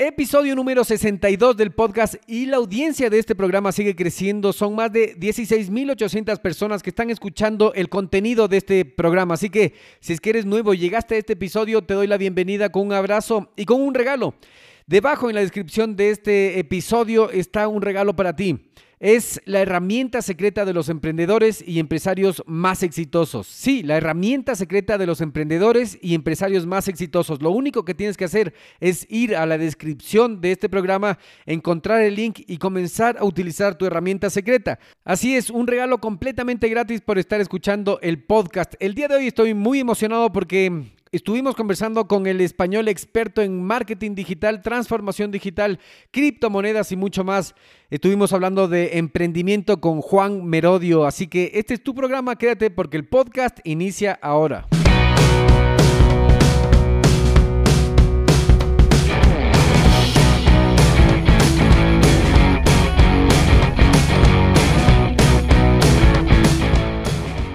Episodio número 62 del podcast y la audiencia de este programa sigue creciendo. Son más de 16.800 personas que están escuchando el contenido de este programa. Así que si es que eres nuevo y llegaste a este episodio, te doy la bienvenida con un abrazo y con un regalo. Debajo en la descripción de este episodio está un regalo para ti. Es la herramienta secreta de los emprendedores y empresarios más exitosos. Sí, la herramienta secreta de los emprendedores y empresarios más exitosos. Lo único que tienes que hacer es ir a la descripción de este programa, encontrar el link y comenzar a utilizar tu herramienta secreta. Así es, un regalo completamente gratis por estar escuchando el podcast. El día de hoy estoy muy emocionado porque Estuvimos conversando con el español experto en marketing digital, transformación digital, criptomonedas y mucho más. Estuvimos hablando de emprendimiento con Juan Merodio, así que este es tu programa, quédate porque el podcast inicia ahora.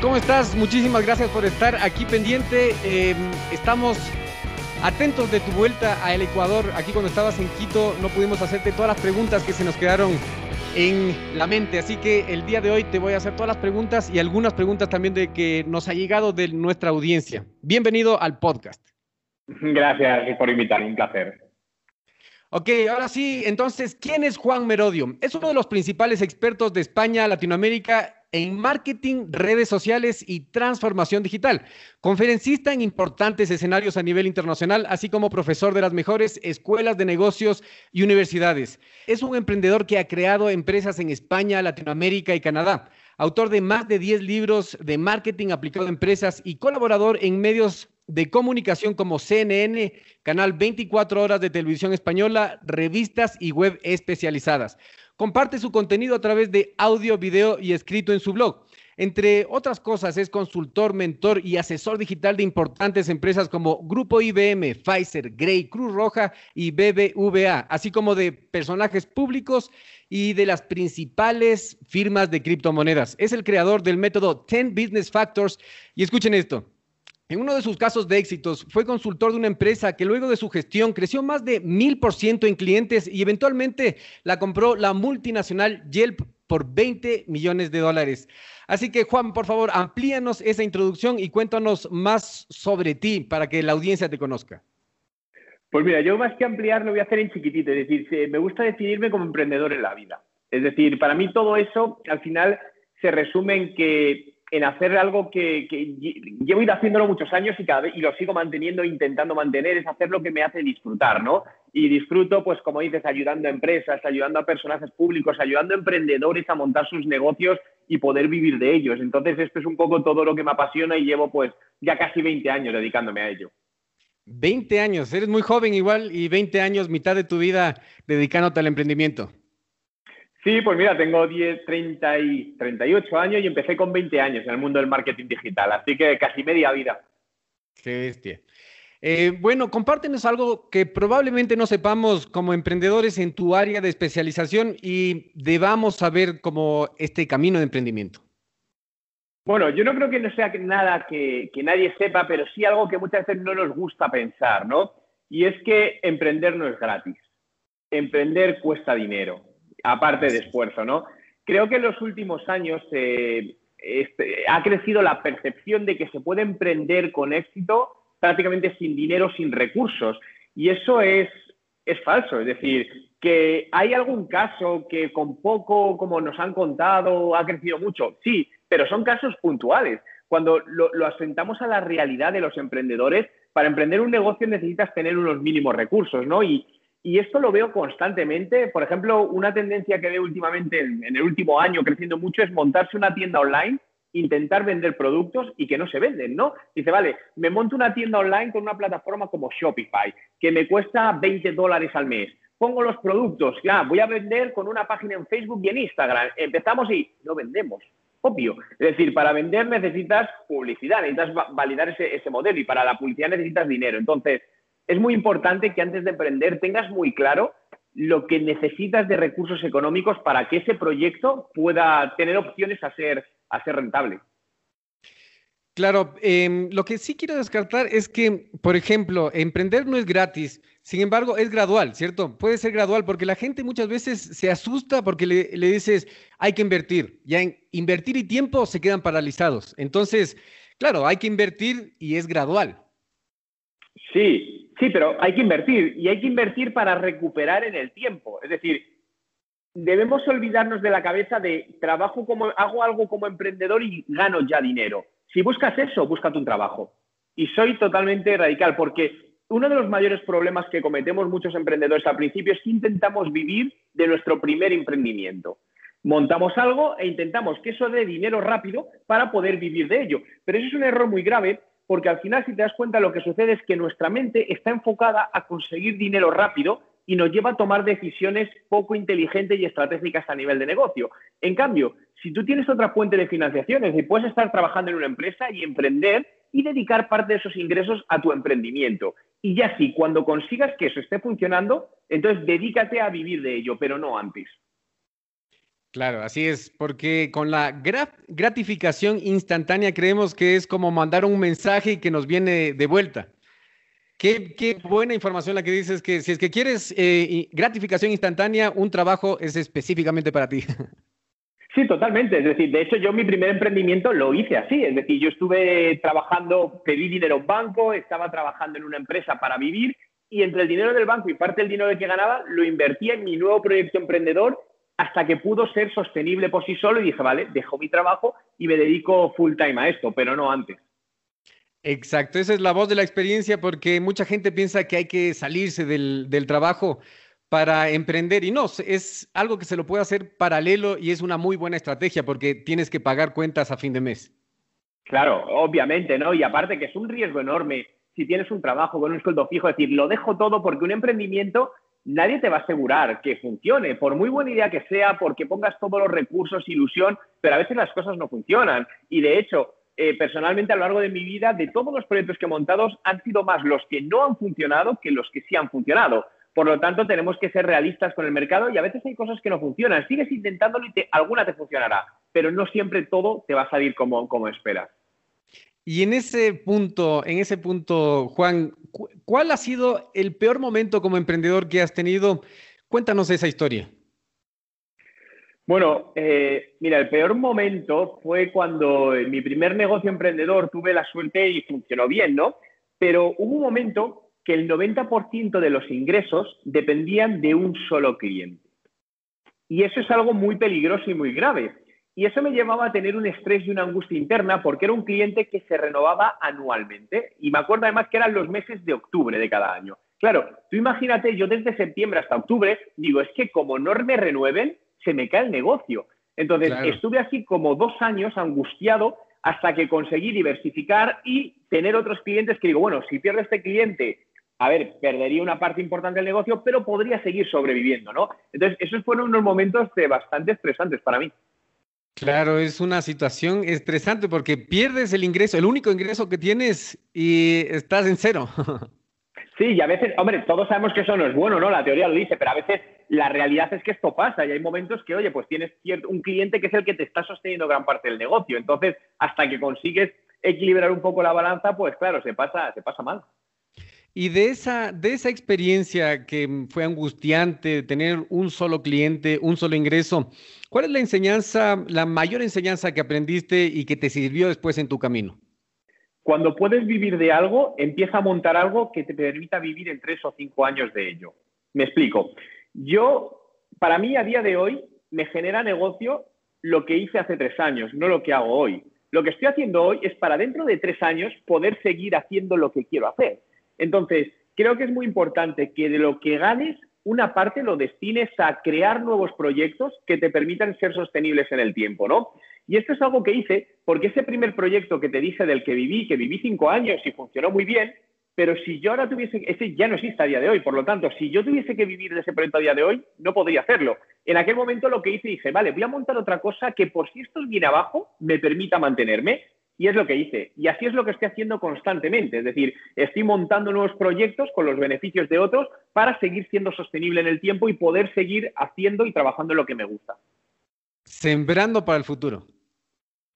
¿Cómo estás? Muchísimas gracias por estar aquí pendiente. Em, estamos atentos de tu vuelta al Ecuador. Aquí cuando estabas en Quito no pudimos hacerte todas las preguntas que se nos quedaron en la mente. Así que el día de hoy te voy a hacer todas las preguntas y algunas preguntas también de que nos ha llegado de nuestra audiencia. Bienvenido al podcast. Gracias por invitarme, un placer. Ok, ahora sí, entonces, ¿quién es Juan Merodio? Es uno de los principales expertos de España, Latinoamérica en marketing, redes sociales y transformación digital. Conferencista en importantes escenarios a nivel internacional, así como profesor de las mejores escuelas de negocios y universidades. Es un emprendedor que ha creado empresas en España, Latinoamérica y Canadá. Autor de más de 10 libros de marketing aplicado a empresas y colaborador en medios de comunicación como CNN, Canal 24 Horas de Televisión Española, revistas y web especializadas. Comparte su contenido a través de audio, video y escrito en su blog. Entre otras cosas, es consultor, mentor y asesor digital de importantes empresas como Grupo IBM, Pfizer, Grey, Cruz Roja y BBVA, así como de personajes públicos y de las principales firmas de criptomonedas. Es el creador del método 10 Business Factors. Y escuchen esto. En uno de sus casos de éxitos, fue consultor de una empresa que luego de su gestión creció más de mil por ciento en clientes y eventualmente la compró la multinacional Yelp por 20 millones de dólares. Así que Juan, por favor, amplíanos esa introducción y cuéntanos más sobre ti para que la audiencia te conozca. Pues mira, yo más que ampliar lo voy a hacer en chiquitito, es decir, me gusta definirme como emprendedor en la vida. Es decir, para mí todo eso al final se resume en que en hacer algo que, llevo ido haciéndolo muchos años y, cada vez, y lo sigo manteniendo, intentando mantener, es hacer lo que me hace disfrutar, ¿no? Y disfruto, pues como dices, ayudando a empresas, ayudando a personajes públicos, ayudando a emprendedores a montar sus negocios y poder vivir de ellos. Entonces, esto es un poco todo lo que me apasiona y llevo pues ya casi 20 años dedicándome a ello. 20 años, eres muy joven igual y 20 años, mitad de tu vida dedicándote al emprendimiento. Sí, pues mira, tengo 10, 30 y 38 años y empecé con 20 años en el mundo del marketing digital, así que casi media vida. Qué bestia. Eh, bueno, compártenos algo que probablemente no sepamos como emprendedores en tu área de especialización y debamos saber como este camino de emprendimiento. Bueno, yo no creo que no sea nada que, que nadie sepa, pero sí algo que muchas veces no nos gusta pensar, ¿no? Y es que emprender no es gratis. Emprender cuesta dinero aparte de esfuerzo, ¿no? Creo que en los últimos años eh, este, ha crecido la percepción de que se puede emprender con éxito prácticamente sin dinero, sin recursos. Y eso es, es falso. Es decir, que hay algún caso que con poco, como nos han contado, ha crecido mucho. Sí, pero son casos puntuales. Cuando lo, lo asentamos a la realidad de los emprendedores, para emprender un negocio necesitas tener unos mínimos recursos, ¿no? Y, y esto lo veo constantemente. Por ejemplo, una tendencia que veo últimamente en, el último año creciendo mucho es montarse una tienda online, intentar vender productos y que no se venden, ¿no? Dice, vale, me monto una tienda online con una plataforma como Shopify, que me cuesta 20 dólares al mes. Pongo los productos, ya, voy a vender con una página en Facebook y en Instagram. Empezamos y no vendemos. Obvio. Es decir, para vender necesitas publicidad, necesitas validar ese, ese modelo y para la publicidad necesitas dinero. Entonces, es muy importante que antes de emprender tengas muy claro lo que necesitas de recursos económicos para que ese proyecto pueda tener opciones a ser, a ser rentable. Claro, em, lo que sí quiero descartar es que, por ejemplo, emprender no es gratis, sin embargo, es gradual, ¿cierto? Puede ser gradual porque la gente muchas veces se asusta porque le, le dices, hay que invertir. Ya en invertir y tiempo se quedan paralizados. Entonces, claro, hay que invertir y es gradual. Sí, sí, pero hay que invertir y hay que invertir para recuperar en el tiempo. Es decir, debemos olvidarnos de la cabeza de trabajo como hago algo como emprendedor y gano ya dinero. Si buscas eso, búscate un trabajo. Y soy totalmente radical porque uno de los mayores problemas que cometemos muchos emprendedores al principio es que intentamos vivir de nuestro primer emprendimiento. Montamos algo e intentamos que eso dé dinero rápido para poder vivir de ello. Pero eso es un error muy grave porque al final, si te das cuenta, lo que sucede es que nuestra mente está enfocada a conseguir dinero rápido y nos lleva a tomar decisiones poco inteligentes y estratégicas a nivel de negocio. En cambio, si tú tienes otra fuente de financiación, es decir, puedes estar trabajando en una empresa y emprender y dedicar parte de esos ingresos a tu emprendimiento. Y ya sí, cuando consigas que eso esté funcionando, entonces dedícate a vivir de ello, pero no antes. Claro, así es, porque con la gratificación instantánea creemos que es como mandar un mensaje que nos viene de vuelta. Qué, buena información la que dices que si es que quieres eh, gratificación instantánea, un trabajo es específicamente para ti. Sí, totalmente. Es decir, de hecho yo mi primer emprendimiento lo hice así. Es decir, yo estuve trabajando, pedí dinero en banco, estaba trabajando en una empresa para vivir y entre el dinero del banco y parte del dinero que ganaba lo invertía en mi nuevo proyecto emprendedor hasta que pudo ser sostenible por sí solo y dije, vale, dejo mi trabajo y me dedico full time a esto, pero no antes. Exacto, esa es la voz de la experiencia porque mucha gente piensa que hay que salirse del, del trabajo para emprender y no, es algo que se lo puede hacer paralelo y es una muy buena estrategia porque tienes que pagar cuentas a fin de mes. Claro, obviamente, ¿no? Y aparte que es un riesgo enorme si tienes un trabajo con un sueldo fijo, es decir, lo dejo todo porque un emprendimiento nadie te va a asegurar que funcione, por muy buena idea que sea, porque pongas todos los recursos, ilusión, pero a veces las cosas no funcionan. Y de hecho, eh, personalmente a lo largo de mi vida, de todos los proyectos que he montado, han sido más los que no han funcionado que los que sí han funcionado. Por lo tanto, tenemos que ser realistas con el mercado y a veces hay cosas que no funcionan. Sigues intentándolo y alguna te funcionará, pero no siempre todo te va a salir como, como esperas. Y en ese punto, en ese punto, Juan, ¿cuál ha sido el peor momento como emprendedor que has tenido? Cuéntanos esa historia. Bueno, eh, mira, el peor momento fue cuando en mi primer negocio emprendedor tuve la suerte y funcionó bien, ¿no? Pero hubo un momento que el 90% de los ingresos dependían de un solo cliente. Y eso es algo muy peligroso y muy grave, y eso me llevaba a tener un estrés y una angustia interna porque era un cliente que se renovaba anualmente. Y me acuerdo además que eran los meses de octubre de cada año. Claro, tú imagínate, yo desde septiembre hasta octubre digo, es que como no me renueven, se me cae el negocio. Entonces, estuve así como dos años angustiado hasta que conseguí diversificar y tener otros clientes que digo, bueno, si pierdo este cliente, a ver, perdería una parte importante del negocio, pero podría seguir sobreviviendo, ¿no? Entonces, esos fueron unos momentos bastante estresantes para mí. Claro, es una situación estresante porque pierdes el ingreso, el único ingreso que tienes y estás en cero. Sí, y a veces, hombre, todos sabemos que eso no es bueno, ¿no? La teoría lo dice, pero a veces la realidad es que esto pasa y hay momentos que, oye, pues tienes un cliente que es el que te está sosteniendo gran parte del negocio. Entonces, hasta que consigues equilibrar un poco la balanza, pues claro, se pasa, se pasa mal. Y de esa, de esa experiencia que fue angustiante, tener un solo cliente, un solo ingreso, ¿cuál es la enseñanza, la mayor enseñanza que aprendiste y que te sirvió después en tu camino? Cuando puedes vivir de algo, empieza a montar algo que te permita vivir en tres o cinco años de ello. Me explico. Yo, para mí, a día de hoy, me genera negocio lo que hice hace tres años, no lo que hago hoy. Lo que estoy haciendo hoy es para dentro de tres años poder seguir haciendo lo que quiero hacer. Entonces, creo que es muy importante que de lo que ganes, una parte lo destines a crear nuevos proyectos que te permitan ser sostenibles en el tiempo, ¿no? Y esto es algo que hice porque ese primer proyecto que te dije del que viví, que viví cinco años y funcionó muy bien, pero si yo ahora tuviese, ese ya no existe a día de hoy, por lo tanto, si yo tuviese que vivir de ese proyecto a día de hoy, no podría hacerlo. En aquel momento lo que hice, dije, vale, voy a montar otra cosa que por si esto viene abajo, me permita mantenerme. Y es lo que hice. Y así es lo que estoy haciendo constantemente. Es decir, estoy montando nuevos proyectos con los beneficios de otros para seguir siendo sostenible en el tiempo y poder seguir haciendo y trabajando en lo que me gusta. Sembrando para el futuro.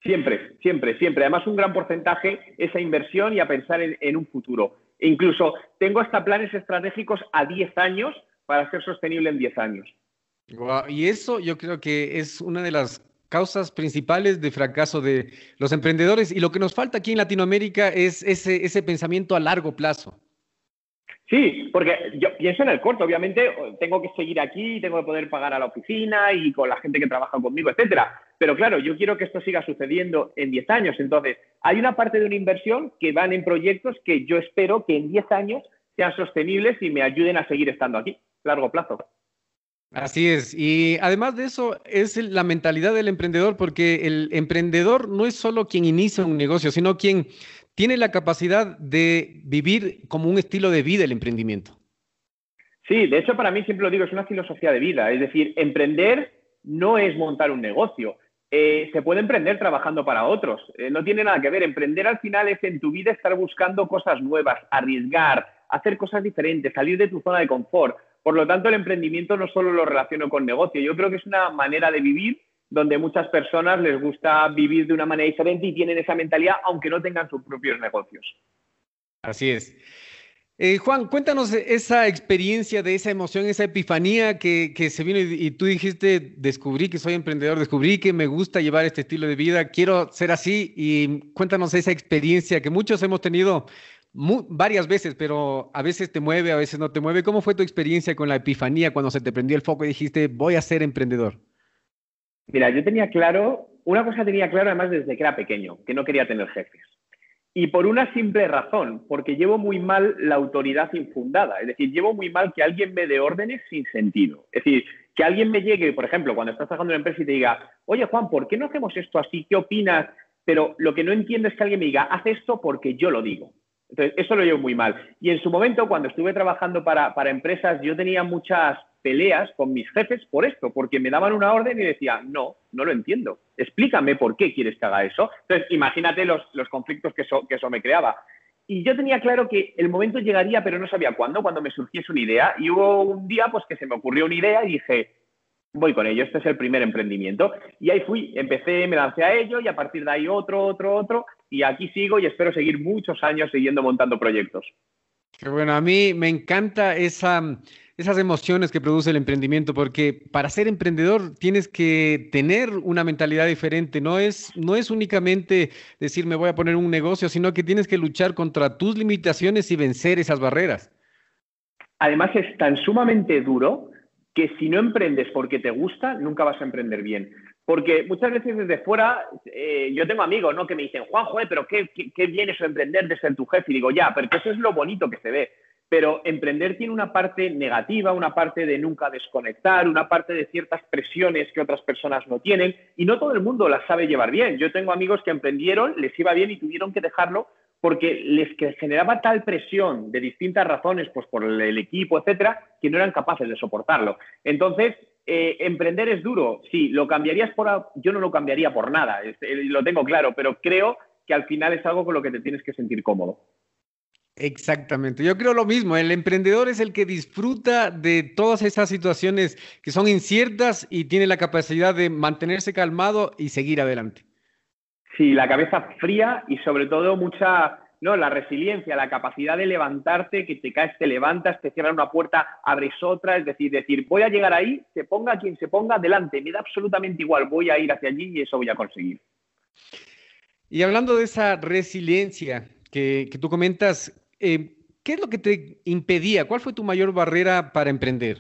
Siempre, siempre, siempre. Además, un gran porcentaje esa inversión y a pensar en, un futuro. E incluso tengo hasta planes estratégicos a 10 años para ser sostenible en 10 años. Y eso yo creo que es una de las causas principales de fracaso de los emprendedores. Y lo que nos falta aquí en Latinoamérica es ese, ese pensamiento a largo plazo. Sí, porque yo pienso en el corto, obviamente tengo que seguir aquí, tengo que poder pagar a la oficina y con la gente que trabaja conmigo, etcétera. Pero claro, yo quiero que esto siga sucediendo en 10 años. Entonces, hay una parte de una inversión que van en proyectos que yo espero que en 10 años sean sostenibles y me ayuden a seguir estando aquí, largo plazo. Así es. Y además de eso, es la mentalidad del emprendedor, porque el emprendedor no es solo quien inicia un negocio, sino quien tiene la capacidad de vivir como un estilo de vida el emprendimiento. Sí, de hecho para mí siempre lo digo, es una filosofía de vida. Es decir, emprender no es montar un negocio. Eh, se puede emprender trabajando para otros. Eh, no tiene nada que ver. Emprender al final es en tu vida estar buscando cosas nuevas, arriesgar, hacer cosas diferentes, salir de tu zona de confort. Por lo tanto, el emprendimiento no solo lo relaciono con negocio. Yo creo que es una manera de vivir donde muchas personas les gusta vivir de una manera diferente y tienen esa mentalidad, aunque no tengan sus propios negocios. Así es. Eh, Juan, cuéntanos esa experiencia, de esa emoción, esa epifanía que, se vino y, tú dijiste, descubrí que soy emprendedor, descubrí que me gusta llevar este estilo de vida, quiero ser así y cuéntanos esa experiencia que muchos hemos tenido varias veces, pero a veces te mueve, a veces no te mueve. ¿Cómo fue tu experiencia con la epifanía cuando se te prendió el foco y dijiste, voy a ser emprendedor? Mira, yo tenía claro, una cosa tenía claro además desde que era pequeño, que no quería tener jefes. Y por una simple razón, porque llevo muy mal la autoridad infundada. Es decir, llevo muy mal que alguien me dé órdenes sin sentido. Es decir, que alguien me llegue, por ejemplo, cuando estás trabajando en una empresa y te diga, oye Juan, ¿por qué no hacemos esto así? ¿Qué opinas? Pero lo que no entiendo es que alguien me diga, haz esto porque yo lo digo. Entonces, eso lo llevo muy mal. Y en su momento, cuando estuve trabajando para, para empresas, yo tenía muchas peleas con mis jefes por esto, porque me daban una orden y decía, no, no lo entiendo, explícame por qué quieres que haga eso. Entonces, imagínate los, conflictos que eso, que eso me creaba. Y yo tenía claro que el momento llegaría, pero no sabía cuándo, cuando me surgiese una idea. Y hubo un día pues que se me ocurrió una idea y dije, voy con ello, este es el primer emprendimiento. Y ahí fui, empecé, me lancé a ello y a partir de ahí otro, otro, otro. Y aquí sigo y espero seguir muchos años siguiendo montando proyectos. Qué bueno, a mí me encanta esa esas emociones que produce el emprendimiento, porque para ser emprendedor tienes que tener una mentalidad diferente, no es, no es únicamente decir me voy a poner un negocio, sino que tienes que luchar contra tus limitaciones y vencer esas barreras. Además es tan sumamente duro que si no emprendes porque te gusta, nunca vas a emprender bien. Porque muchas veces desde fuera, eh, yo tengo amigos ¿no? que me dicen, Juan, joder, pero qué, qué, bien eso emprender de ser tu jefe. Y digo, ya, pero eso es lo bonito que se ve pero emprender tiene una parte negativa, una parte de nunca desconectar, una parte de ciertas presiones que otras personas no tienen y no todo el mundo las sabe llevar bien. Yo tengo amigos que emprendieron, les iba bien y tuvieron que dejarlo porque les generaba tal presión de distintas razones, pues por el equipo, etcétera, que no eran capaces de soportarlo. Entonces, eh, emprender es duro. Sí, lo cambiarías por. Yo no lo cambiaría por nada, eh, lo tengo claro, pero creo que al final es algo con lo que te tienes que sentir cómodo. Exactamente, yo creo lo mismo, el emprendedor es el que disfruta de todas esas situaciones que son inciertas y tiene la capacidad de mantenerse calmado y seguir adelante. Sí, la cabeza fría y sobre todo mucha, no, la resiliencia, la capacidad de levantarte, que te caes, te levantas, te cierran una puerta, abres otra, es decir, decir, voy a llegar ahí, se ponga quien se ponga adelante, me da absolutamente igual, voy a ir hacia allí y eso voy a conseguir. Y hablando de esa resiliencia, que, tú comentas, eh, ¿qué es lo que te impedía? ¿Cuál fue tu mayor barrera para emprender?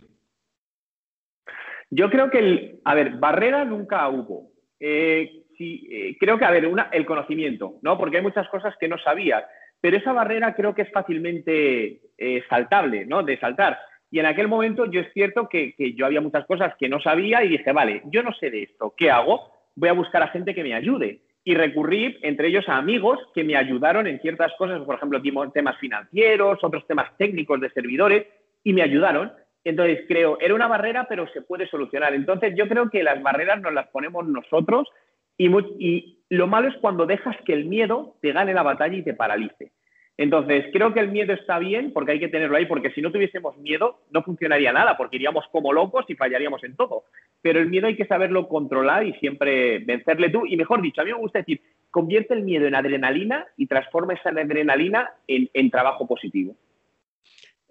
Yo creo que, el, a ver, barrera nunca hubo. Eh, eh, creo que, a ver, una, el conocimiento, ¿no? Porque hay muchas cosas que no sabía, pero esa barrera creo que es fácilmente saltable, ¿no? De saltar. Y en aquel momento yo es cierto que, que, yo había muchas cosas que no sabía y dije, vale, yo no sé de esto, ¿qué hago? Voy a buscar a gente que me ayude y recurrí entre ellos a amigos que me ayudaron en ciertas cosas, por ejemplo, temas financieros, otros temas técnicos de servidores, y me ayudaron. Entonces, creo, era una barrera, pero se puede solucionar. Entonces, yo creo que las barreras nos las ponemos nosotros y, lo malo es cuando dejas que el miedo te gane la batalla y te paralice. Entonces, creo que el miedo está bien porque hay que tenerlo ahí, porque si no tuviésemos miedo, no funcionaría nada, porque iríamos como locos y fallaríamos en todo. Pero el miedo hay que saberlo controlar y siempre vencerle tú. Y mejor dicho, a mí me gusta decir, convierte el miedo en adrenalina y transforma esa adrenalina en, en trabajo positivo.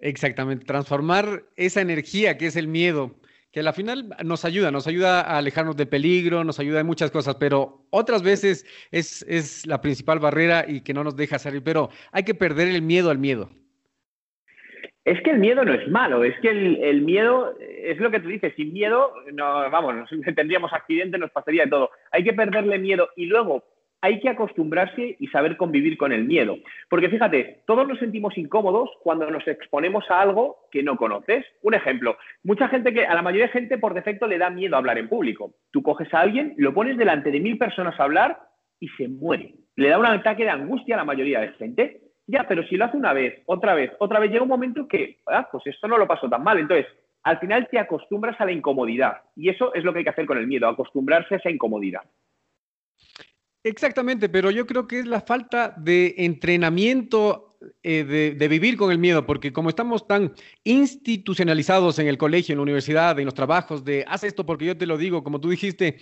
Exactamente, transformar esa energía que es el miedo que la final nos ayuda, nos ayuda a alejarnos de peligro, nos ayuda en muchas cosas, pero otras veces es, es la principal barrera y que no nos deja salir, pero hay que perder el miedo al miedo. Es que el miedo no es malo, es que el, miedo es lo que tú dices, sin miedo, no, vamos, tendríamos accidentes, nos pasaría de todo. Hay que perderle miedo y luego hay que acostumbrarse y saber convivir con el miedo. Porque fíjate, todos nos sentimos incómodos cuando nos exponemos a algo que no conoces. Un ejemplo, mucha gente que, a la mayoría de gente por defecto le da miedo hablar en público. Tú coges a alguien, lo pones delante de mil personas a hablar y se muere. Le da un ataque de angustia a la mayoría de gente. Ya, pero si lo hace una vez, otra vez, otra vez, llega un momento que, ah, pues esto no lo pasó tan mal. Entonces, al final te acostumbras a la incomodidad. Y eso es lo que hay que hacer con el miedo, acostumbrarse a esa incomodidad. Exactamente, pero yo creo que es la falta de entrenamiento eh, de, vivir con el miedo, porque como estamos tan institucionalizados en el colegio, en la universidad, en los trabajos, de haz esto porque yo te lo digo, como tú dijiste,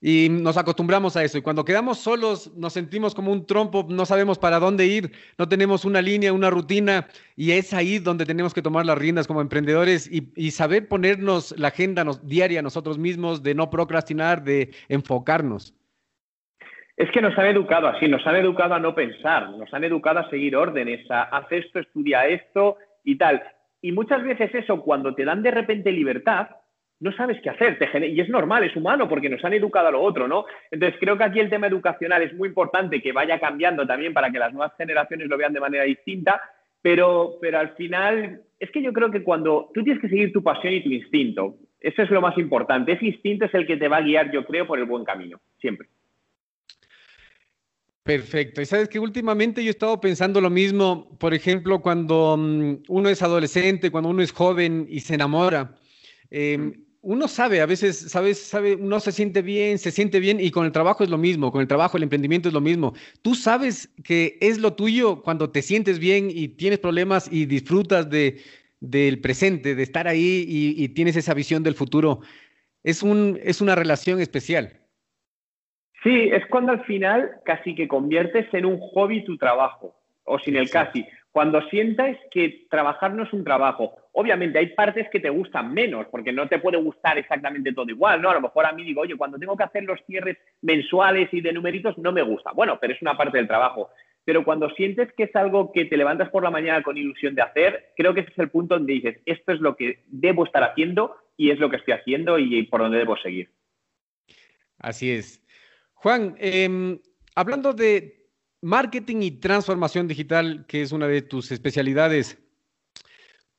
y nos acostumbramos a eso. Y cuando quedamos solos, nos sentimos como un trompo, no sabemos para dónde ir, no tenemos una línea, una rutina, y es ahí donde tenemos que tomar las riendas como emprendedores y, saber ponernos la agenda diaria nosotros mismos, de no procrastinar, de enfocarnos. Es que nos han educado así, nos han educado a no pensar, nos han educado a seguir órdenes, a haz esto, estudia esto y tal. Y muchas veces eso, cuando te dan de repente libertad, no sabes qué hacer. y es normal, es humano, porque nos han educado a lo otro, ¿no? Entonces creo que aquí el tema educacional es muy importante que vaya cambiando también para que las nuevas generaciones lo vean de manera distinta, pero, pero al final es que yo creo que cuando tú tienes que seguir tu pasión y tu instinto, eso es lo más importante. Ese instinto es el que te va a guiar, yo creo, por el buen camino, siempre. Perfecto. Y sabes que últimamente yo he estado pensando lo mismo, por ejemplo, cuando mm, uno es adolescente, cuando uno es joven y se enamora. Em, uno sabe, a veces, sabes, sabe, uno se siente bien, se siente bien y con el trabajo es lo mismo, con el trabajo, el emprendimiento es lo mismo. Tú sabes que es lo tuyo cuando te sientes bien y tienes problemas y disfrutas de, del presente, de estar ahí y, y tienes esa visión del futuro. Es, un, es una relación especial. Sí, es cuando al final casi que conviertes en un hobby tu trabajo, o sin el casi. Cuando sientas que trabajar no es un trabajo. Obviamente hay partes que te gustan menos, porque no te puede gustar exactamente todo igual, ¿no? A lo mejor a mí digo, oye, cuando tengo que hacer los cierres mensuales y de numeritos no me gusta. Bueno, pero es una parte del trabajo. Pero cuando sientes que es algo que te levantas por la mañana con ilusión de hacer, creo que ese es el punto donde dices, esto es lo que debo estar haciendo y es lo que estoy haciendo y por donde debo seguir. Así es. Juan, em, hablando de marketing y transformación digital, que es una de tus especialidades,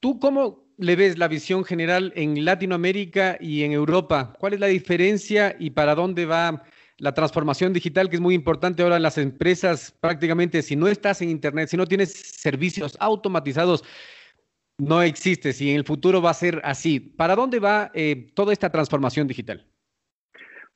¿tú cómo le ves la visión general en Latinoamérica y en Europa? ¿Cuál es la diferencia y para dónde va la transformación digital, que es muy importante ahora en las empresas? Prácticamente, si no estás en Internet, si no tienes servicios automatizados, no existe. Si en el futuro va a ser así, ¿para dónde va eh, toda esta transformación digital?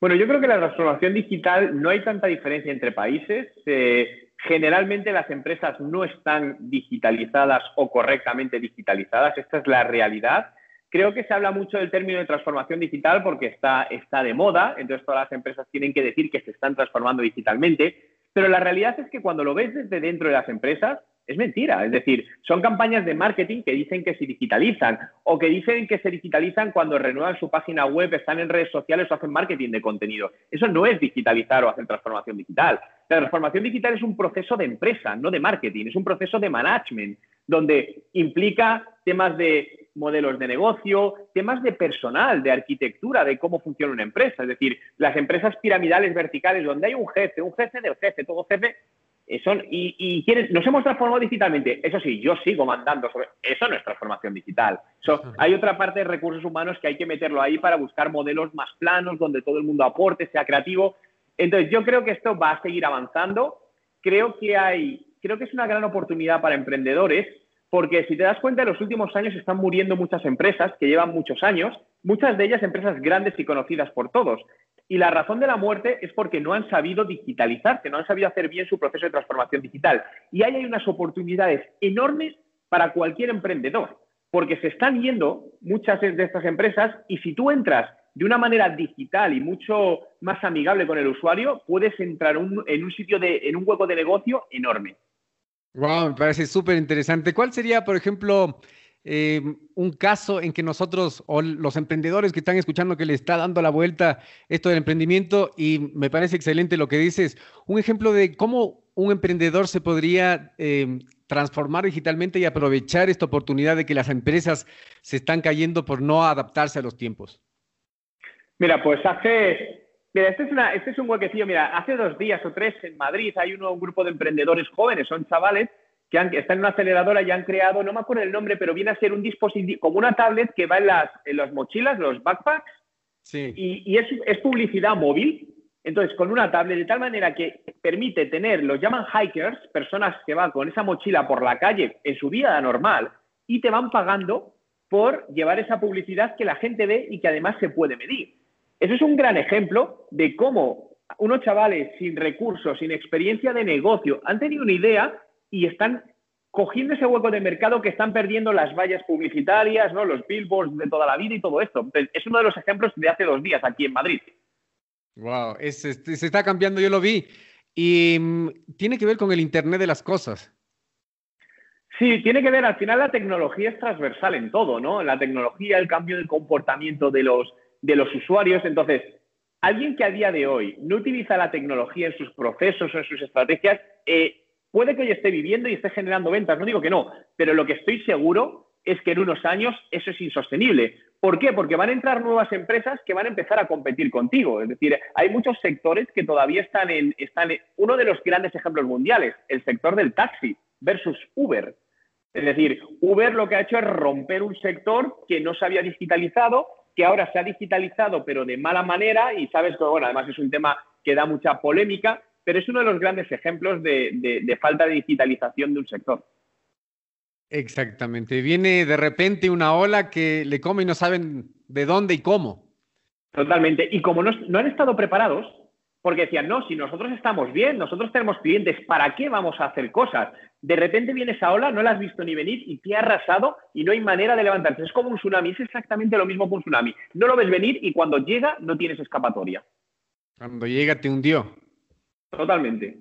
Bueno, yo creo que la transformación digital no hay tanta diferencia entre países. Eh, generalmente las empresas no están digitalizadas o correctamente digitalizadas. Esta es la realidad. Creo que se habla mucho del término de transformación digital porque está, está de moda, entonces todas las empresas tienen que decir que se están transformando digitalmente, pero la realidad es que cuando lo ves desde dentro de las empresas, es mentira. Es decir, son campañas de marketing que dicen que se digitalizan o que dicen que se digitalizan cuando renuevan su página web, están en redes sociales o hacen marketing de contenido. Eso no es digitalizar o hacer transformación digital. La transformación digital es un proceso de empresa, no de marketing, es un proceso de management, donde implica temas de modelos de negocio, temas de personal, de arquitectura, de cómo funciona una empresa. Es decir, las empresas piramidales verticales, donde hay un jefe, un jefe del jefe, todo jefe, son, y, y nos hemos transformado digitalmente. Eso sí, yo sigo mandando sobre. Eso no es transformación digital. hay otra parte de recursos humanos que hay que meterlo ahí para buscar modelos más planos, donde todo el mundo aporte, sea creativo. Entonces, yo creo que esto va a seguir avanzando. Creo que hay, creo que es una gran oportunidad para emprendedores, porque si te das cuenta, en los últimos años están muriendo muchas empresas que llevan muchos años, muchas de ellas empresas grandes y conocidas por todos. Y la razón de la muerte es porque no han sabido digitalizarse, no han sabido hacer bien su proceso de transformación digital. Y ahí hay unas oportunidades enormes para cualquier emprendedor, porque se están yendo muchas de estas empresas y si tú entras de una manera digital y mucho más amigable con el usuario, puedes entrar en un sitio de, en un hueco de negocio enorme. Wow, me parece súper interesante. ¿Cuál sería, por ejemplo, eh, un caso en que nosotros o los emprendedores que están escuchando que le está dando la vuelta esto del emprendimiento y me parece excelente lo que dices, un ejemplo de cómo un emprendedor se podría eh, transformar digitalmente y aprovechar esta oportunidad de que las empresas se están cayendo por no adaptarse a los tiempos. Mira, pues hace Mira, este es, este es un huequecillo. Mira, hace dos días o tres en Madrid hay un grupo de emprendedores jóvenes, son chavales que, están en una aceleradora y han creado, no me acuerdo el nombre, pero viene a ser un dispositivo, como una tablet que va en las, en las mochilas, los backpacks, sí. y, es, publicidad móvil. Entonces, con una tablet de tal manera que permite tener, los llaman hikers, personas que van con esa mochila por la calle en su vida normal y te van pagando por llevar esa publicidad que la gente ve y que además se puede medir. Eso es un gran ejemplo de cómo unos chavales sin recursos, sin experiencia de negocio, han tenido una idea y están cogiendo ese hueco de mercado que están perdiendo las vallas publicitarias, ¿no? los billboards de toda la vida y todo esto. Es uno de los ejemplos de hace dos días aquí en Madrid. Wow, se está cambiando, yo lo vi. Y mm, tiene que ver con el Internet de las cosas. Sí, tiene que ver, al final la tecnología es transversal en todo, ¿no? La tecnología, el cambio del comportamiento de los, de los usuarios. Entonces, alguien que a día de hoy no utiliza la tecnología en sus procesos o en sus estrategias, eh, Puede que hoy esté viviendo y esté generando ventas, no digo que no, pero lo que estoy seguro es que en unos años eso es insostenible. ¿Por qué? Porque van a entrar nuevas empresas que van a empezar a competir contigo. Es decir, hay muchos sectores que todavía están en, están uno de los grandes ejemplos mundiales, el sector del taxi versus Uber. Es decir, Uber lo que ha hecho es romper un sector que no se había digitalizado, que ahora se ha digitalizado, pero de mala manera, y sabes que, bueno, además es un tema que da mucha polémica, pero es uno de los grandes ejemplos de, falta de digitalización de un sector. Exactamente. Viene de repente una ola que le come y no saben de dónde y cómo. Totalmente. Y como no, han estado preparados, porque decían, no, si nosotros estamos bien, nosotros tenemos clientes, ¿para qué vamos a hacer cosas? De repente viene esa ola, no la has visto ni venir y te ha arrasado y no hay manera de levantarse. Es como un tsunami, es exactamente lo mismo que un tsunami. No lo ves venir y cuando llega no tienes escapatoria. Cuando llega te hundió. Totalmente.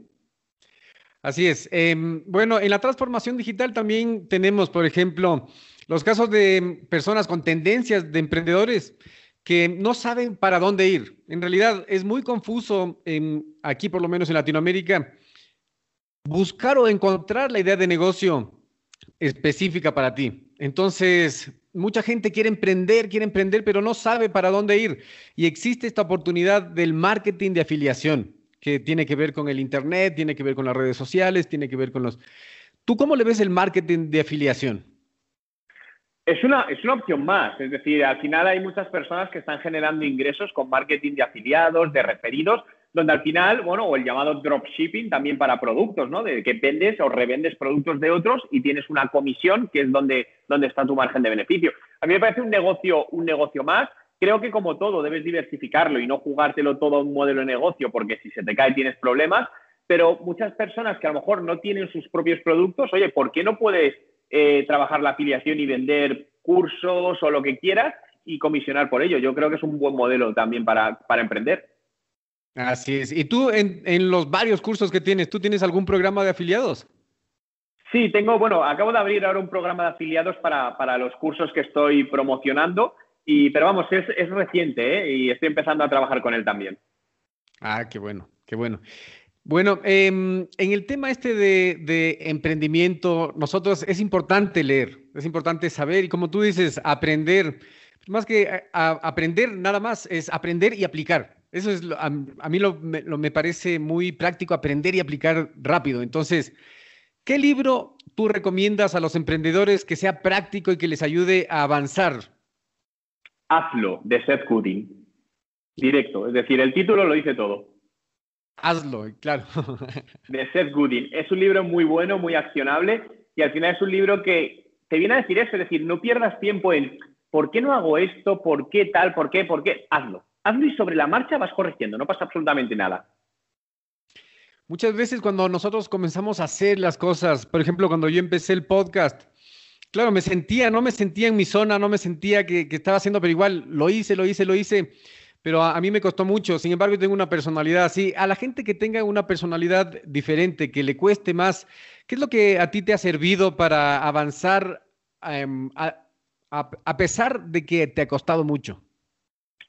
Así es. Em, bueno, en la transformación digital también tenemos, por ejemplo, los casos de personas con tendencias de emprendedores que no saben para dónde ir. En realidad es muy confuso aquí, por lo menos en Latinoamérica, buscar o encontrar la idea de negocio específica para ti. Entonces, mucha gente quiere emprender, quiere emprender, pero no sabe para dónde ir. Y existe esta oportunidad del marketing de afiliación que tiene que ver con el Internet, tiene que ver con las redes sociales, tiene que ver con los... ¿Tú cómo le ves el marketing de afiliación? Es una, es una opción más, es decir, al final hay muchas personas que están generando ingresos con marketing de afiliados, de referidos, donde al final, bueno, o el llamado dropshipping también para productos, ¿no? De que vendes o revendes productos de otros y tienes una comisión que es donde, donde está tu margen de beneficio. A mí me parece un negocio, un negocio más Creo que como todo debes diversificarlo y no jugártelo todo a un modelo de negocio porque si se te cae tienes problemas, pero muchas personas que a lo mejor no tienen sus propios productos, oye, ¿por qué no puedes eh, trabajar la afiliación y vender cursos o lo que quieras y comisionar por ello? Yo creo que es un buen modelo también para, emprender. Así es. ¿Y tú en, en, los varios cursos que tienes, tú tienes algún programa de afiliados? Sí, tengo, bueno, acabo de abrir ahora un programa de afiliados para, para los cursos que estoy promocionando pero vamos, es, reciente ¿eh? y estoy empezando a trabajar con él también. Ah, qué bueno, qué bueno. Bueno, em, en el tema este de, emprendimiento, nosotros es importante leer, es importante saber y como tú dices, aprender. Más que aprender nada más, es aprender y aplicar. Eso es, a, mí lo, me parece muy práctico, aprender y aplicar rápido. Entonces, ¿qué libro tú recomiendas a los emprendedores que sea práctico y que les ayude a avanzar? Hazlo, de Seth Godin. Directo, es decir, el título lo dice todo. Hazlo, claro. de Seth Godin. Es un libro muy bueno, muy accionable y al final es un libro que te viene a decir eso, es decir, no pierdas tiempo en ¿por qué no hago esto? ¿Por qué tal? ¿Por qué? ¿Por qué? Hazlo. Hazlo y sobre la marcha vas corrigiendo, no pasa absolutamente nada. Muchas veces cuando nosotros comenzamos a hacer las cosas, por ejemplo, cuando yo empecé el podcast, claro, me sentía, no me sentía en mi zona, no me sentía que, que estaba haciendo, pero igual lo hice, lo hice, lo hice pero a, mí me costó mucho. Sin embargo, tengo una personalidad así. A la gente que tenga una personalidad diferente, que le cueste más, ¿qué es lo que a ti te ha servido para avanzar em, a pesar de que te ha costado mucho?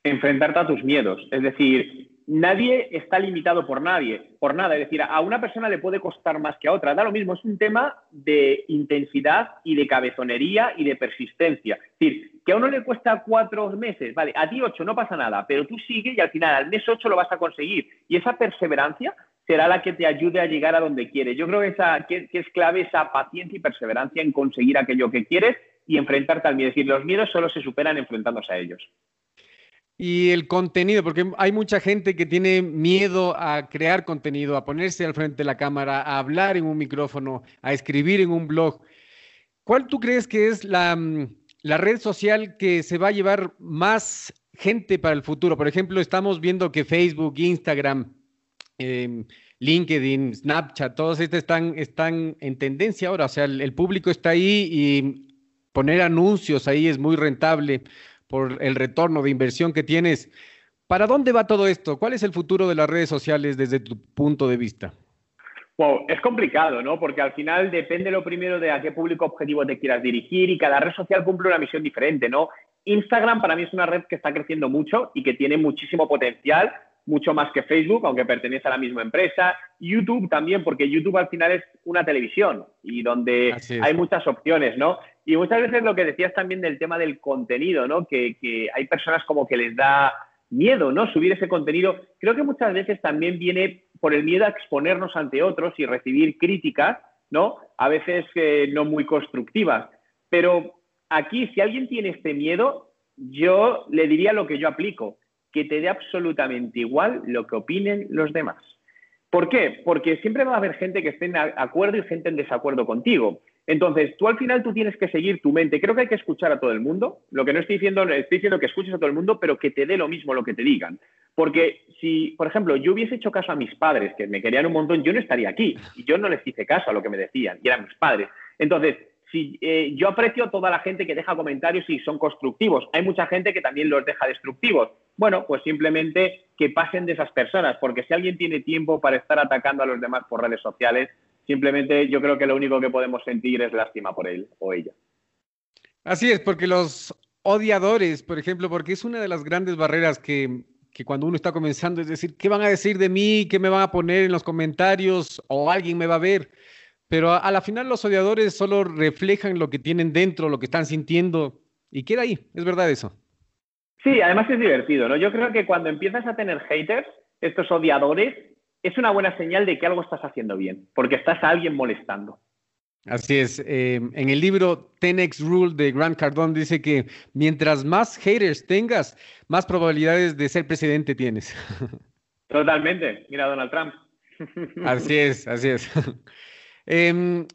Enfrentarte a tus miedos. Es decir, nadie está limitado por nadie, por nada. Es decir, a una persona le puede costar más que a otra. Da lo mismo, es un tema de intensidad y de cabezonería y de persistencia. Es decir, que a uno le cuesta cuatro meses, vale, a ti ocho no pasa nada, pero tú sigue y al final al mes ocho lo vas a conseguir. Y esa perseverancia será la que te ayude a llegar a donde quieres. Yo creo que, esa, que, es clave esa paciencia y perseverancia en conseguir aquello que quieres y enfrentarte al miedo. Es decir, los miedos solo se superan enfrentándose a ellos. Y el contenido, porque hay mucha gente que tiene miedo a crear contenido, a ponerse al frente de la cámara, a hablar en un micrófono, a escribir en un blog. ¿Cuál tú crees que es la, mm, red social que se va a llevar más gente para el futuro? Por ejemplo, estamos viendo que Facebook, Instagram, em, LinkedIn, Snapchat, todos estos están, están en tendencia ahora. O sea, el público está ahí y poner anuncios ahí es muy rentable por el retorno de inversión que tienes. ¿Para dónde va todo esto? ¿Cuál es el futuro de las redes sociales desde tu punto de vista? Wow, es complicado, ¿no? Porque al final depende lo primero de a qué público objetivo te quieras dirigir y cada red social cumple una misión diferente, ¿no? Instagram para mí es una red que está creciendo mucho y que tiene muchísimo potencial, mucho más que Facebook, aunque pertenece a la misma empresa. YouTube también, porque YouTube al final es una televisión y donde hay muchas opciones, ¿no? Y muchas veces lo que decías también del tema del contenido, ¿no? Que, hay personas como que les da miedo, ¿no? Subir ese contenido. Creo que muchas veces también viene por el miedo a exponernos ante otros y recibir críticas, ¿no? A veces eh, no muy constructivas. Pero aquí, si alguien tiene este miedo, yo le diría lo que yo aplico, que te dé absolutamente igual lo que opinen los demás. ¿Por qué? Porque siempre va a haber gente que esté en acuerdo y gente en desacuerdo contigo. Entonces, tú al final tú tienes que seguir tu mente. Creo que hay que escuchar a todo el mundo. Lo que no estoy diciendo, estoy diciendo que escuches a todo el mundo, pero que te dé lo mismo lo que te digan. Porque si, por ejemplo, yo hubiese hecho caso a mis padres, que me querían un montón, yo no estaría aquí. Y yo no les hice caso a lo que me decían, y eran mis padres. Entonces, si eh, yo aprecio a toda la gente que deja comentarios y son constructivos. Hay mucha gente que también los deja destructivos. Bueno, pues simplemente que pasen de esas personas, porque si alguien tiene tiempo para estar atacando a los demás por redes sociales, Simplemente yo creo que lo único que podemos sentir es lástima por él o ella. Así es, porque los odiadores, por ejemplo, porque es una de las grandes barreras que, cuando uno está comenzando, es decir, ¿qué van a decir de mí? ¿Qué me van a poner en los comentarios? ¿O alguien me va a ver? Pero a, la final los odiadores solo reflejan lo que tienen dentro, lo que están sintiendo, y queda ahí, es verdad eso. Sí, además es divertido, ¿no? Yo creo que cuando empiezas a tener haters, estos odiadores, es una buena señal de que algo estás haciendo bien, porque estás a alguien molestando. Así es. Eh, en el libro 10X Rule de Grant Cardone dice que mientras más haters tengas, más probabilidades de ser presidente tienes. Totalmente. Mira Donald Trump. Así es, así es. Em,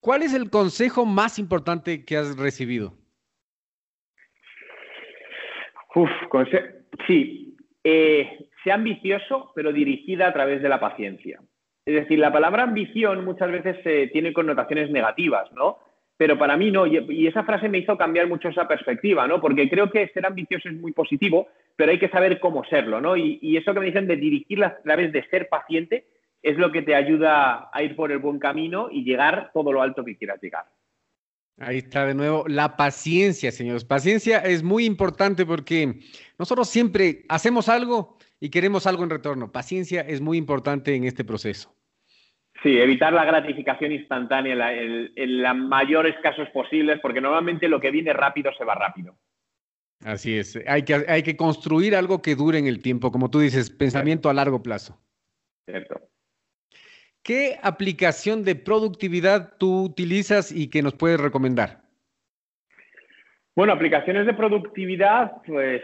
¿Cuál es el consejo más importante que has recibido? Uf, sí. Eh, sea ambicioso, pero dirigida a través de la paciencia. Es decir, la palabra ambición muchas veces eh, tiene connotaciones negativas, ¿no? Pero para mí no, y, esa frase me hizo cambiar mucho esa perspectiva, ¿no? Porque creo que ser ambicioso es muy positivo, pero hay que saber cómo serlo, ¿no? Y, y eso que me dicen de dirigirla a través de ser paciente es lo que te ayuda a ir por el buen camino y llegar todo lo alto que quieras llegar. Ahí está de nuevo la paciencia, señores. Paciencia es muy importante porque nosotros siempre hacemos algo y queremos algo en retorno. Paciencia es muy importante en este proceso. Sí, evitar la gratificación instantánea en, los mayores casos posibles, porque normalmente lo que viene rápido se va rápido. Así es, hay que, hay que construir algo que dure en el tiempo, como tú dices, pensamiento a largo plazo. Cierto. ¿Qué aplicación de productividad tú utilizas y que nos puedes recomendar? Bueno, aplicaciones de productividad, pues,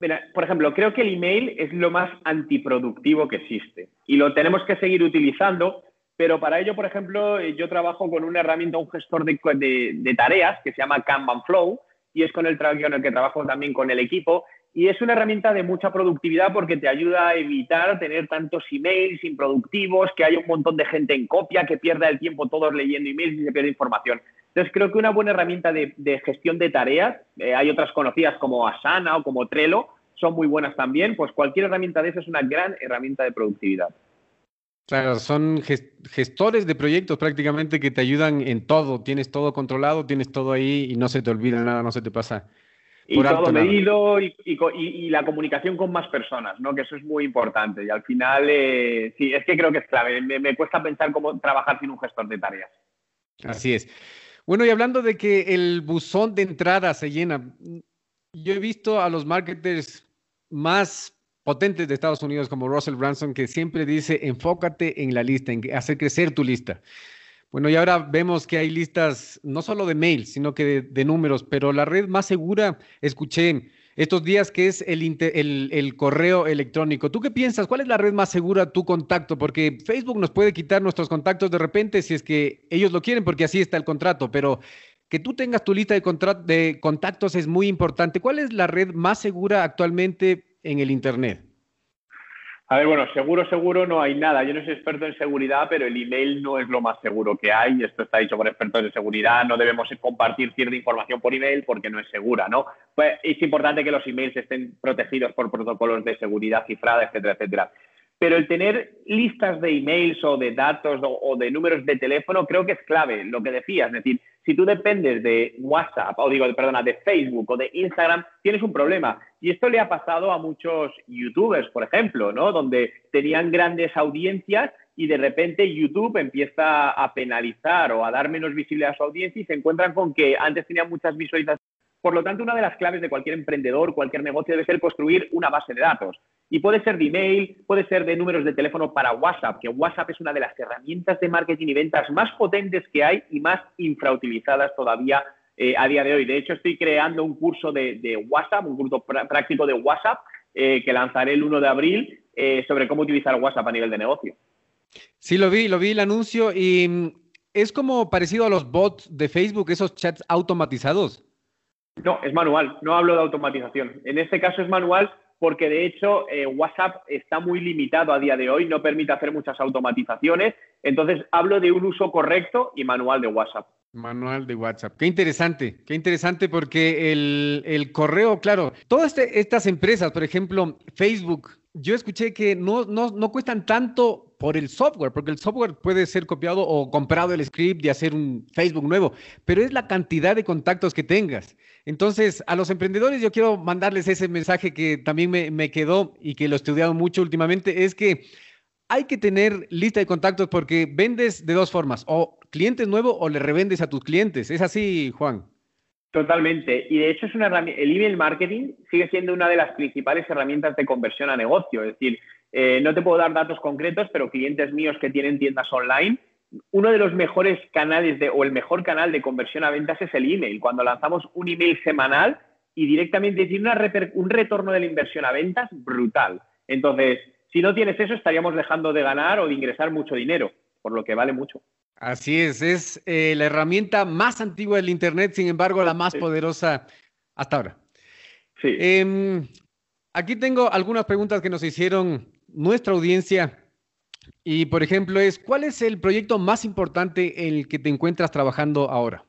mira, por ejemplo, creo que el email es lo más antiproductivo que existe y lo tenemos que seguir utilizando, pero para ello, por ejemplo, yo trabajo con una herramienta, un gestor de, tareas que se llama Kanban Flow y es con el, con el que trabajo también con el equipo y es una herramienta de mucha productividad porque te ayuda a evitar tener tantos emails improductivos, que haya un montón de gente en copia, que pierda el tiempo todos leyendo emails y se pierde información. Entonces, creo que una buena herramienta de, gestión de tareas, eh, hay otras conocidas como Asana o como Trello, son muy buenas también, pues cualquier herramienta de esas es una gran herramienta de productividad. Claro, son gestores de proyectos prácticamente que te ayudan en todo, tienes todo controlado, tienes todo ahí y no se te olvida nada, no se te pasa y todo medido y, la comunicación con más personas, ¿no? Que eso es muy importante. Y al final, eh, sí, es que creo que es clave. Me, cuesta pensar cómo trabajar sin un gestor de tareas. Así es. Bueno, y hablando de que el buzón de entrada se llena, yo he visto a los marketers más potentes de Estados Unidos como Russell Branson que siempre dice enfócate en la lista, en hacer crecer tu lista. Bueno, y ahora vemos que hay listas no solo de mail, sino que de, números, pero la red más segura, escuché estos días que es el, correo electrónico. ¿Tú qué piensas? ¿Cuál es la red más segura, tu contacto? Porque Facebook nos puede quitar nuestros contactos de repente si es que ellos lo quieren, porque así está el contrato, pero que tú tengas tu lista de contactos es muy importante. ¿Cuál es la red más segura actualmente en el Internet? A ver, bueno, seguro, seguro no hay nada. Yo no soy experto en seguridad, pero el email no es lo más seguro que hay. Esto está dicho por expertos de seguridad. No debemos compartir cierta información por email porque no es segura, ¿no? Pues es importante que los emails estén protegidos por protocolos de seguridad cifrada, etcétera, etcétera. Pero el tener listas de emails o de datos o, de números de teléfono creo que es clave, lo que decías. Es decir, si tú dependes de WhatsApp, o digo, perdona, de Facebook o de Instagram, tienes un problema. Y esto le ha pasado a muchos youtubers, por ejemplo, ¿no? Donde tenían grandes audiencias y de repente YouTube empieza a penalizar o a dar menos visibilidad a su audiencia y se encuentran con que antes tenían muchas visualizaciones. Por lo tanto, una de las claves de cualquier emprendedor, cualquier negocio, debe ser construir una base de datos. Y puede ser de email, puede ser de números de teléfono para WhatsApp, que WhatsApp es una de las herramientas de marketing y ventas más potentes que hay y más infrautilizadas todavía eh, a día de hoy. De hecho, estoy creando un curso de, WhatsApp, un curso práctico de WhatsApp, eh, que lanzaré el 1 de abril eh, sobre cómo utilizar WhatsApp a nivel de negocio. Sí, lo vi, lo vi el anuncio y mm, es como parecido a los bots de Facebook, esos chats automatizados. No, es manual, no hablo de automatización. En este caso es manual porque de hecho eh, WhatsApp está muy limitado a día de hoy, no permite hacer muchas automatizaciones. Entonces hablo de un uso correcto y manual de WhatsApp. Manual de WhatsApp. Qué interesante, qué interesante porque el, correo, claro, todas este, estas empresas, por ejemplo, Facebook, yo escuché que no, no, no cuestan tanto por el software, porque el software puede ser copiado o comprado el script y hacer un Facebook nuevo, pero es la cantidad de contactos que tengas. Entonces, a los emprendedores yo quiero mandarles ese mensaje que también me, quedó y que lo he estudiado mucho últimamente, es que hay que tener lista de contactos porque vendes de dos formas, o clientes nuevos o le revendes a tus clientes. ¿Es así, Juan? Totalmente. Y de hecho es una el email marketing sigue siendo una de las principales herramientas de conversión a negocio. Es decir, eh, no te puedo dar datos concretos, pero clientes míos que tienen tiendas online uno de los mejores canales de, o el mejor canal de conversión a ventas es el email. Cuando lanzamos un email semanal y directamente tiene un retorno de la inversión a ventas brutal. Entonces, si no tienes eso, estaríamos dejando de ganar o de ingresar mucho dinero, por lo que vale mucho. Así es, es eh, la herramienta más antigua del Internet, sin embargo, la más poderosa hasta ahora. Sí. Em, aquí tengo algunas preguntas que nos hicieron nuestra audiencia y, por ejemplo, es, ¿cuál es el proyecto más importante en el que te encuentras trabajando ahora?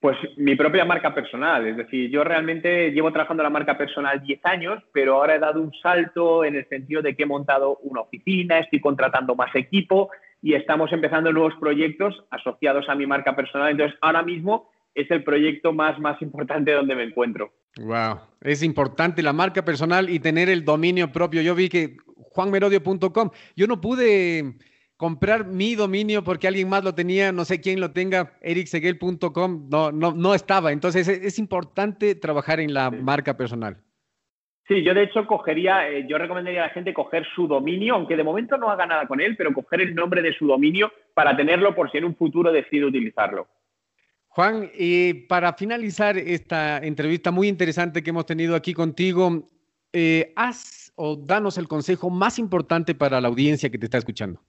Pues mi propia marca personal, es decir, yo realmente llevo trabajando la marca personal 10 años, pero ahora he dado un salto en el sentido de que he montado una oficina, estoy contratando más equipo y estamos empezando nuevos proyectos asociados a mi marca personal. Entonces, ahora mismo es el proyecto más, más importante donde me encuentro. Wow, es importante la marca personal y tener el dominio propio. Yo vi que juanmerodio.com, yo no pude comprar mi dominio porque alguien más lo tenía, no sé quién lo tenga, ericseguel.com, no, no, no estaba. Entonces es, importante trabajar en la marca personal. Sí, yo de hecho cogería, eh, yo recomendaría a la gente coger su dominio, aunque de momento no haga nada con él, pero coger el nombre de su dominio para tenerlo por si en un futuro decide utilizarlo. Juan, y para finalizar esta entrevista muy interesante que hemos tenido aquí contigo, eh, haz o danos el consejo más importante para la audiencia que te está escuchando.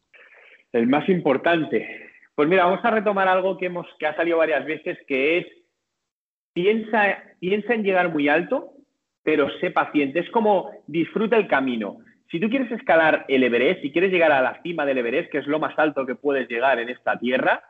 El más importante. Pues mira, vamos a retomar algo que, hemos, que ha salido varias veces, que es piensa, piensa en llegar muy alto, pero sé paciente. Es como disfruta el camino. Si tú quieres escalar el Everest, si quieres llegar a la cima del Everest, que es lo más alto que puedes llegar en esta tierra,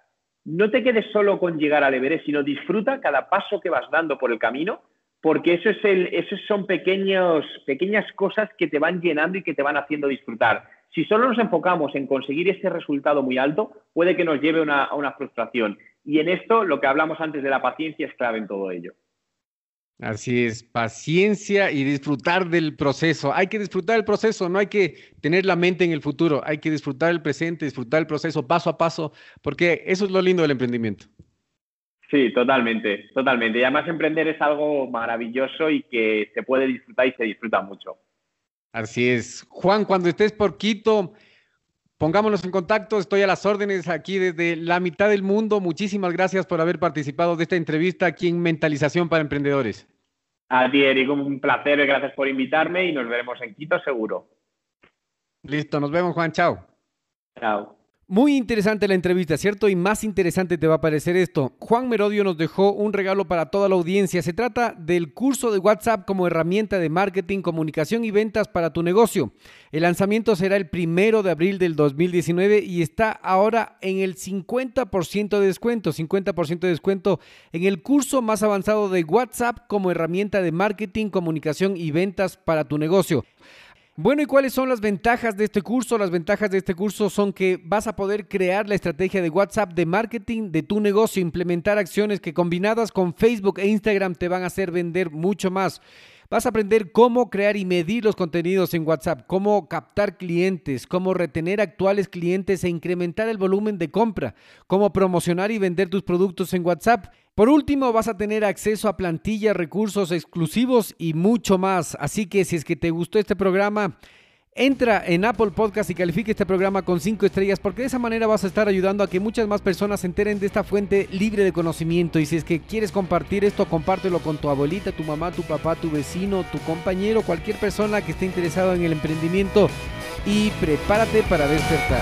no te quedes solo con llegar al Everest, sino disfruta cada paso que vas dando por el camino, porque eso esos son pequeños, pequeñas cosas que te van llenando y que te van haciendo disfrutar. Si solo nos enfocamos en conseguir ese resultado muy alto, puede que nos lleve a una frustración. Y en esto, lo que hablamos antes de la paciencia es clave en todo ello. Así es, paciencia y disfrutar del proceso. Hay que disfrutar el proceso, no hay que tener la mente en el futuro, hay que disfrutar el presente, disfrutar el proceso paso a paso, porque eso es lo lindo del emprendimiento. Sí, totalmente, totalmente. Y además emprender es algo maravilloso y que se puede disfrutar y se disfruta mucho. Así es. Juan, cuando estés por Quito, Pongámonos en contacto, estoy a las órdenes aquí desde la mitad del mundo. Muchísimas gracias por haber participado de esta entrevista aquí en Mentalización para Emprendedores. A ti, Eric, un placer, gracias por invitarme y nos veremos en Quito seguro. Listo, nos vemos, Juan, chao. Chao. Muy interesante la entrevista, ¿cierto? Y más interesante te va a parecer esto. Juan Merodio nos dejó un regalo para toda la audiencia. Se trata del curso de WhatsApp como herramienta de marketing, comunicación y ventas para tu negocio. El lanzamiento será el primero de abril del 2019 y está ahora en el 50% de descuento, 50% de descuento en el curso más avanzado de WhatsApp como herramienta de marketing, comunicación y ventas para tu negocio. Bueno, ¿y cuáles son las ventajas de este curso? Las ventajas de este curso son que vas a poder crear la estrategia de WhatsApp de marketing de tu negocio, implementar acciones que combinadas con Facebook e Instagram te van a hacer vender mucho más. Vas a aprender cómo crear y medir los contenidos en WhatsApp, cómo captar clientes, cómo retener actuales clientes e incrementar el volumen de compra, cómo promocionar y vender tus productos en WhatsApp. Por último, vas a tener acceso a plantillas, recursos exclusivos y mucho más. Así que si es que te gustó este programa, Entra en Apple Podcast y califique este programa con 5 estrellas porque de esa manera vas a estar ayudando a que muchas más personas se enteren de esta fuente libre de conocimiento. Y si es que quieres compartir esto, compártelo con tu abuelita, tu mamá, tu papá, tu vecino, tu compañero, cualquier persona que esté interesado en el emprendimiento. Y prepárate para despertar.